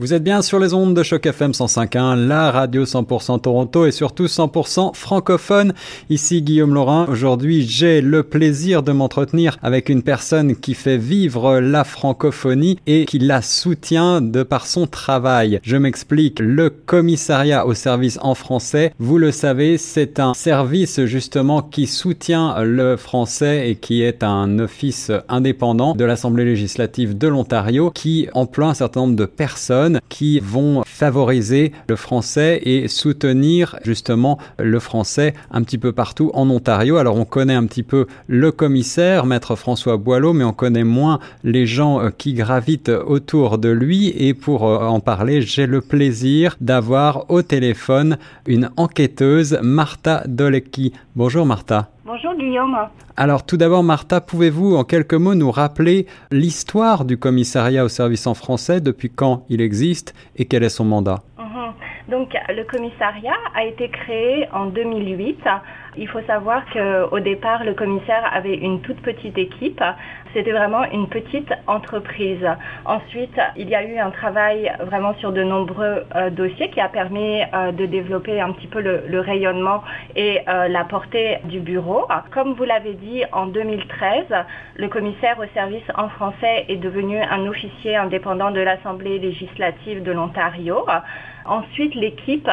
Vous êtes bien sur les ondes de Choc FM 105.1, la radio 100% Toronto et surtout 100% francophone. Ici Guillaume Laurin. Aujourd'hui, j'ai le plaisir de m'entretenir avec une personne qui fait vivre la francophonie et qui la soutient de par son travail. Je m'explique. Le commissariat au service en français, vous le savez, c'est un service justement qui soutient le français et qui est un office indépendant de l'Assemblée législative de l'Ontario qui emploie un certain nombre de personnes qui vont favoriser le français et soutenir justement le français un petit peu partout en Ontario. Alors on connaît un petit peu le commissaire, maître François Boileau, mais on connaît moins les gens euh, qui gravitent autour de lui. Et pour euh, en parler, j'ai le plaisir d'avoir au téléphone une enquêteuse, Martha Dolecki. Bonjour Martha. Bonjour Guillaume. Alors tout d'abord, Martha, pouvez-vous en quelques mots nous rappeler l'histoire du commissariat au service en français, depuis quand il existe et quel est son mandat? Mhm. Donc le commissariat a été créé en 2008 il faut savoir qu'au départ, le commissaire avait une toute petite équipe. C'était vraiment une petite entreprise. Ensuite, il y a eu un travail vraiment sur de nombreux euh, dossiers qui a permis euh, de développer un petit peu le, rayonnement et euh, la portée du bureau. Comme vous l'avez dit, en 2013, le commissaire au service en français est devenu un officier indépendant de l'Assemblée législative de l'Ontario. Ensuite, l'équipe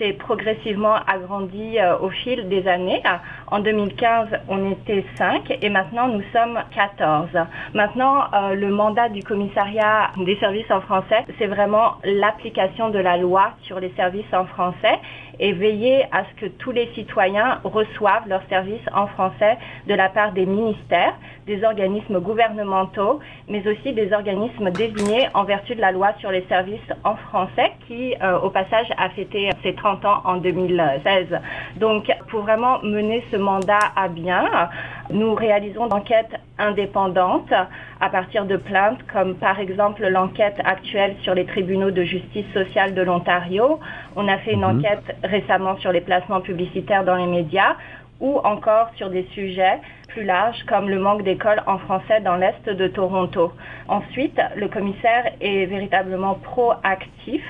s'est progressivement agrandi euh, au fil des années. En 2015, on était 5 et maintenant nous sommes 14. Maintenant, euh, le mandat du commissariat des services en français, c'est vraiment l'application de la loi sur les services en français et veiller à ce que tous les citoyens reçoivent leurs services en français de la part des ministères, des organismes gouvernementaux, mais aussi des organismes désignés en vertu de la loi sur les services en français qui, euh, au passage, a fêté ses 30 ans en 2016. Donc, pour vraiment mener ce mandat à bien, nous réalisons d'enquêtes indépendantes à partir de plaintes comme par exemple l'enquête actuelle sur les tribunaux de justice sociale de l'Ontario. On a fait une mhm. enquête récemment sur les placements publicitaires dans les médias ou encore sur des sujets plus larges comme le manque d'écoles en français dans l'Est de Toronto. Ensuite, le commissaire est véritablement proactif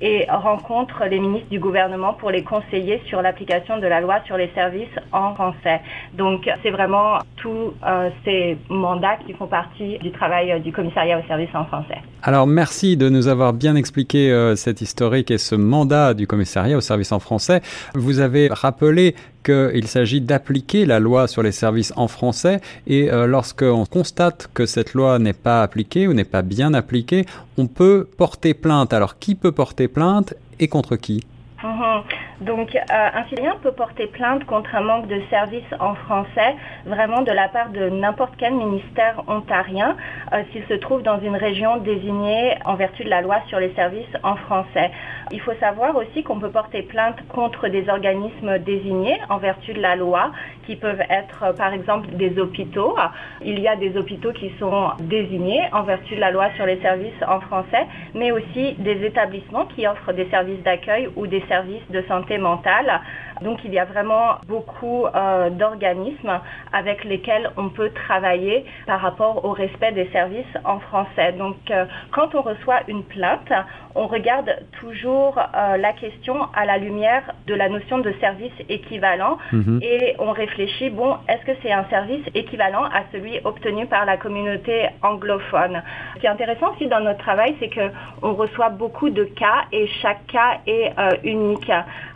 et rencontre les ministres du gouvernement pour les conseiller sur l'application de la loi sur les services en français. Donc, c'est vraiment tous euh, ces mandats qui font partie du travail du commissariat aux services en français. Alors, merci de nous avoir bien expliqué euh, cette historique et ce mandat du commissariat aux services en français. Vous avez rappelé qu'il s'agit d'appliquer la loi sur les services en français et euh, lorsqu'on constate que cette loi n'est pas appliquée ou n'est pas bien appliquée, on peut porter plainte. Alors qui peut porter plainte et contre qui? Mhm. Donc, euh, un citoyen peut porter plainte contre un manque de services en français, vraiment de la part de n'importe quel ministère ontarien, euh, s'il se trouve dans une région désignée en vertu de la loi sur les services en français. Il faut savoir aussi qu'on peut porter plainte contre des organismes désignés en vertu de la loi, qui peuvent être euh, par exemple des hôpitaux. Il y a des hôpitaux qui sont désignés en vertu de la loi sur les services en français, mais aussi des établissements qui offrent des services d'accueil ou des services de santé mentale. Donc il y a vraiment beaucoup euh, d'organismes avec lesquels on peut travailler par rapport au respect des services en français. Donc euh, quand on reçoit une plainte, on regarde toujours euh, la question à la lumière de la notion de service équivalent mhm. et on réfléchit, bon, est-ce que c'est un service équivalent à celui obtenu par la communauté anglophone? Ce qui est intéressant aussi dans notre travail, c'est qu'on reçoit beaucoup de cas et chaque cas est unique.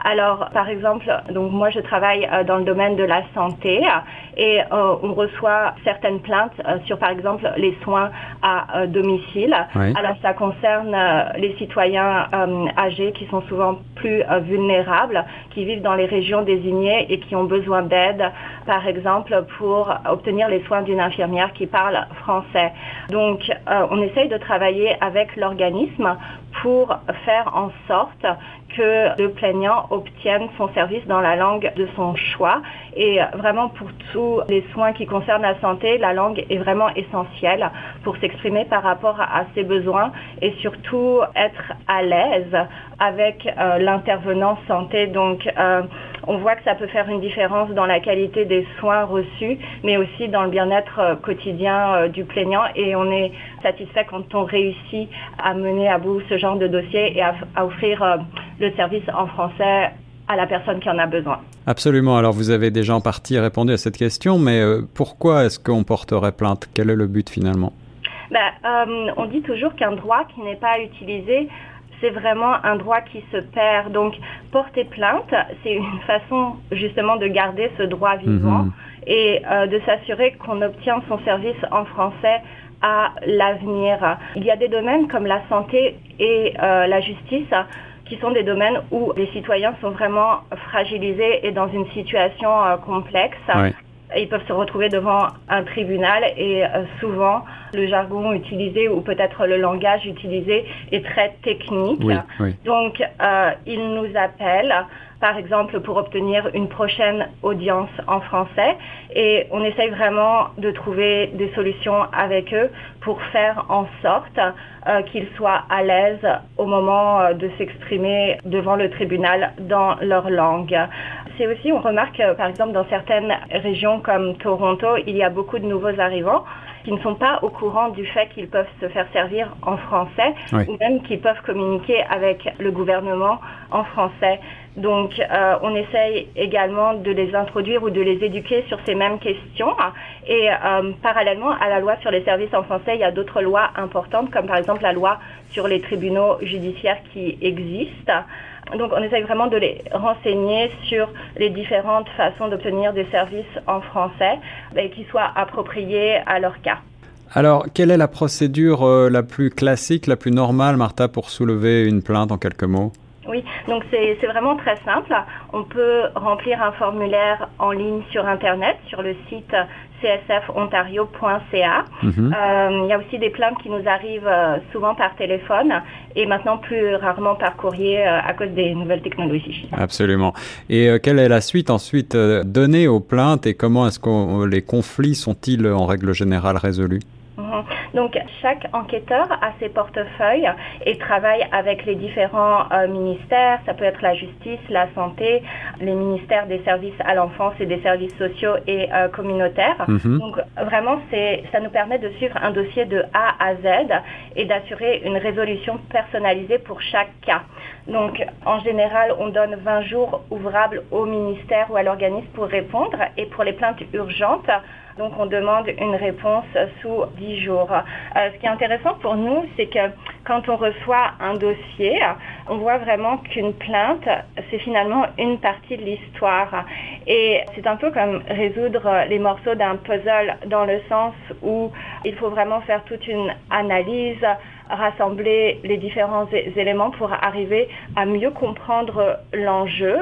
Alors, par exemple, donc moi je travaille euh, dans le domaine de la santé et euh, on reçoit certaines plaintes euh, sur, par exemple, les soins à domicile. Alors, ça concerne les citoyens âgés qui sont souvent plus vulnérables, qui vivent dans les régions désignées et qui ont besoin d'aide, par exemple, pour obtenir les soins d'une infirmière qui parle français. Donc, on essaye de travailler avec l'organisme pour faire en sorte que le plaignant obtienne son service dans la langue de son choix. Et vraiment pour tous les soins qui concernent la santé, la langue est vraiment essentielle pour s'exprimer par rapport à, ses besoins et surtout être à l'aise avec euh, l'intervenant santé. Donc, euh, on voit que ça peut faire une différence dans la qualité des soins reçus, mais aussi dans le bien-être quotidien du plaignant. Et on est satisfait quand on réussit à mener à bout ce genre de dossier et à, offrir le service en français à la personne qui en a besoin. Absolument. Alors vous avez déjà en partie répondu à cette question, mais pourquoi est-ce qu'on porterait plainte? Quel est le but finalement? Ben, euh, on dit toujours qu'un droit qui n'est pas utilisé, c'est vraiment un droit qui se perd. Donc, porter plainte, c'est une façon justement de garder ce droit vivant mhm. et euh, de s'assurer qu'on obtient son service en français à l'avenir. Il y a des domaines comme la santé et euh, la justice qui sont des domaines où les citoyens sont vraiment fragilisés et dans une situation complexe ils peuvent se retrouver devant un tribunal et euh, souvent le jargon utilisé ou peut-être le langage utilisé est très technique. Donc euh, ils nous appellent par exemple pour obtenir une prochaine audience en français et on essaye vraiment de trouver des solutions avec eux pour faire en sorte euh, qu'ils soient à l'aise au moment euh, de s'exprimer devant le tribunal dans leur langue. C'est aussi, on remarque par exemple dans certaines régions comme Toronto, il y a beaucoup de nouveaux arrivants qui ne sont pas au courant du fait qu'ils peuvent se faire servir en français ou même qu'ils peuvent communiquer avec le gouvernement en français. Donc, euh, on essaye également de les introduire ou de les éduquer sur ces mêmes questions. Et euh, parallèlement à la loi sur les services en français, il y a d'autres lois importantes, comme par exemple la loi sur les tribunaux judiciaires qui existent. Donc, on essaye vraiment de les renseigner sur les différentes façons d'obtenir des services en français et qui soient appropriés à leur cas. Alors, quelle est la procédure euh, la plus classique, la plus normale, Martha, pour soulever une plainte en quelques mots? Oui, donc c'est vraiment très simple. On peut remplir un formulaire en ligne sur Internet, sur le site csfontario.ca. Mhm. Euh, il y a aussi des plaintes qui nous arrivent euh, souvent par téléphone et maintenant plus rarement par courrier euh, à cause des nouvelles technologies. Absolument. Et quelle est la suite ensuite donnée aux plaintes et comment est-ce que les conflits sont-ils en règle générale résolus? Donc chaque enquêteur a ses portefeuilles et travaille avec les différents euh, ministères. Ça peut être la justice, la santé, les ministères des services à l'enfance et des services sociaux et euh, communautaires. Mhm. Donc vraiment, ça nous permet de suivre un dossier de A à Z et d'assurer une résolution personnalisée pour chaque cas. Donc en général, on donne 20 jours ouvrables au ministère ou à l'organisme pour répondre et pour les plaintes urgentes, donc on demande une réponse sous 10 jours. Euh, ce qui est intéressant pour nous, c'est que quand on reçoit un dossier, on voit vraiment qu'une plainte, c'est finalement une partie de l'histoire. Et c'est un peu comme résoudre les morceaux d'un puzzle dans le sens où il faut vraiment faire toute une analyse, rassembler les différents éléments pour arriver à mieux comprendre l'enjeu.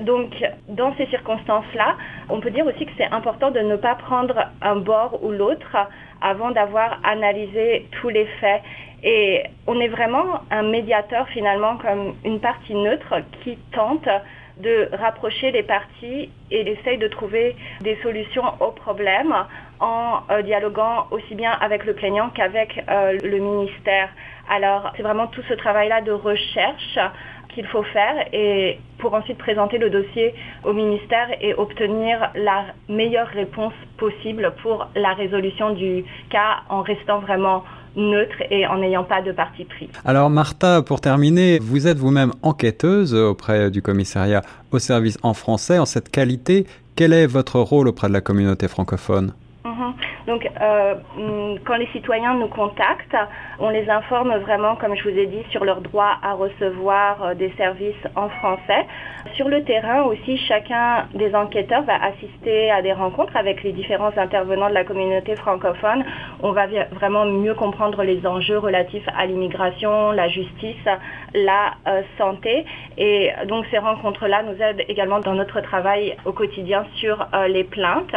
Donc, dans ces circonstances-là, on peut dire aussi que c'est important de ne pas prendre un bord ou l'autre avant d'avoir analysé tous les faits. Et on est vraiment un médiateur finalement comme une partie neutre qui tente de rapprocher les parties et essaye de trouver des solutions aux problèmes en euh, dialoguant aussi bien avec le plaignant qu'avec euh, le ministère. Alors c'est vraiment tout ce travail-là de recherche qu'il faut faire et pour ensuite présenter le dossier au ministère et obtenir la meilleure réponse possible pour la résolution du cas en restant vraiment neutre et en n'ayant pas de parti pris. Alors Martha, pour terminer, vous êtes vous-même enquêteuse auprès du commissariat au service en français. En cette qualité, quel est votre rôle auprès de la communauté francophone? Donc, euh, mm, quand les citoyens nous contactent, on les informe vraiment, comme je vous ai dit, sur leur droit à recevoir euh, des services en français. Sur le terrain aussi, chacun des enquêteurs va assister à des rencontres avec les différents intervenants de la communauté francophone. On va vraiment mieux comprendre les enjeux relatifs à l'immigration, la justice, la euh, santé. Et donc, ces rencontres-là nous aident également dans notre travail au quotidien sur les plaintes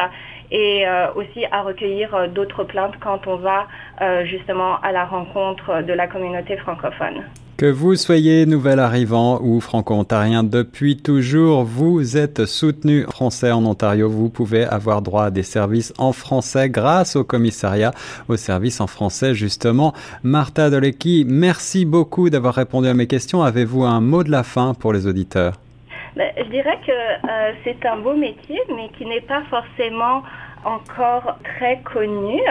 et euh, aussi à recueillir euh, d'autres plaintes quand on va euh, justement à la rencontre de la communauté francophone. Que vous soyez nouvel arrivant ou franco-ontarien depuis toujours, vous êtes soutenu français en Ontario. Vous pouvez avoir droit à des services en français grâce au commissariat aux services en français justement. Martha Dolecki, merci beaucoup d'avoir répondu à mes questions. Avez-vous un mot de la fin pour les auditeurs? Ben, Je dirais que c'est un beau métier, mais qui n'est pas forcément encore très connu.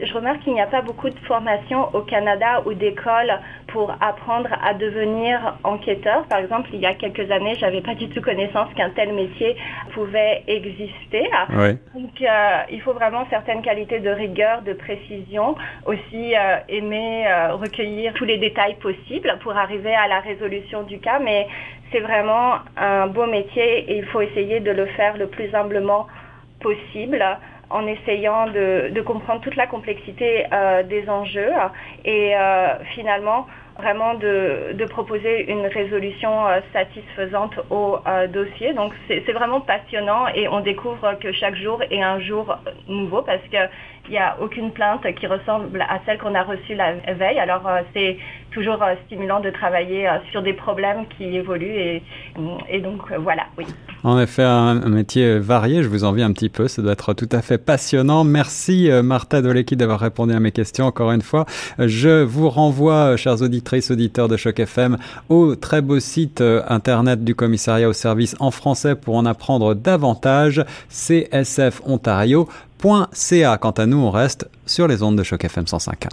Je remarque qu'il n'y a pas beaucoup de formations au Canada ou d'écoles pour apprendre à devenir enquêteur. Par exemple, il y a quelques années, j'avais pas du tout connaissance qu'un tel métier pouvait exister. Donc, euh, il faut vraiment certaines qualités de rigueur, de précision, aussi euh, aimer euh, recueillir tous les détails possibles pour arriver à la résolution du cas. Mais c'est vraiment un beau métier et il faut essayer de le faire le plus humblement possible en essayant de, comprendre toute la complexité euh, des enjeux et euh, finalement vraiment de, proposer une résolution euh, satisfaisante au dossier. Donc c'est vraiment passionnant et on découvre que chaque jour est un jour nouveau parce qu'il n'y a aucune plainte qui ressemble à celle qu'on a reçue la veille. Alors c'est toujours stimulant de travailler sur des problèmes qui évoluent et, et donc voilà, oui. En effet, un, métier varié, je vous envie un petit peu, ça doit être tout à fait passionnant. Merci euh, Martha Dolecki d'avoir répondu à mes questions encore une fois. Je vous renvoie, euh, chers auditrices, auditeurs de Choc FM, au très beau site euh, internet du commissariat au service en français pour en apprendre davantage, csfontario.ca. Quant à nous, on reste sur les ondes de Choc FM 105.1.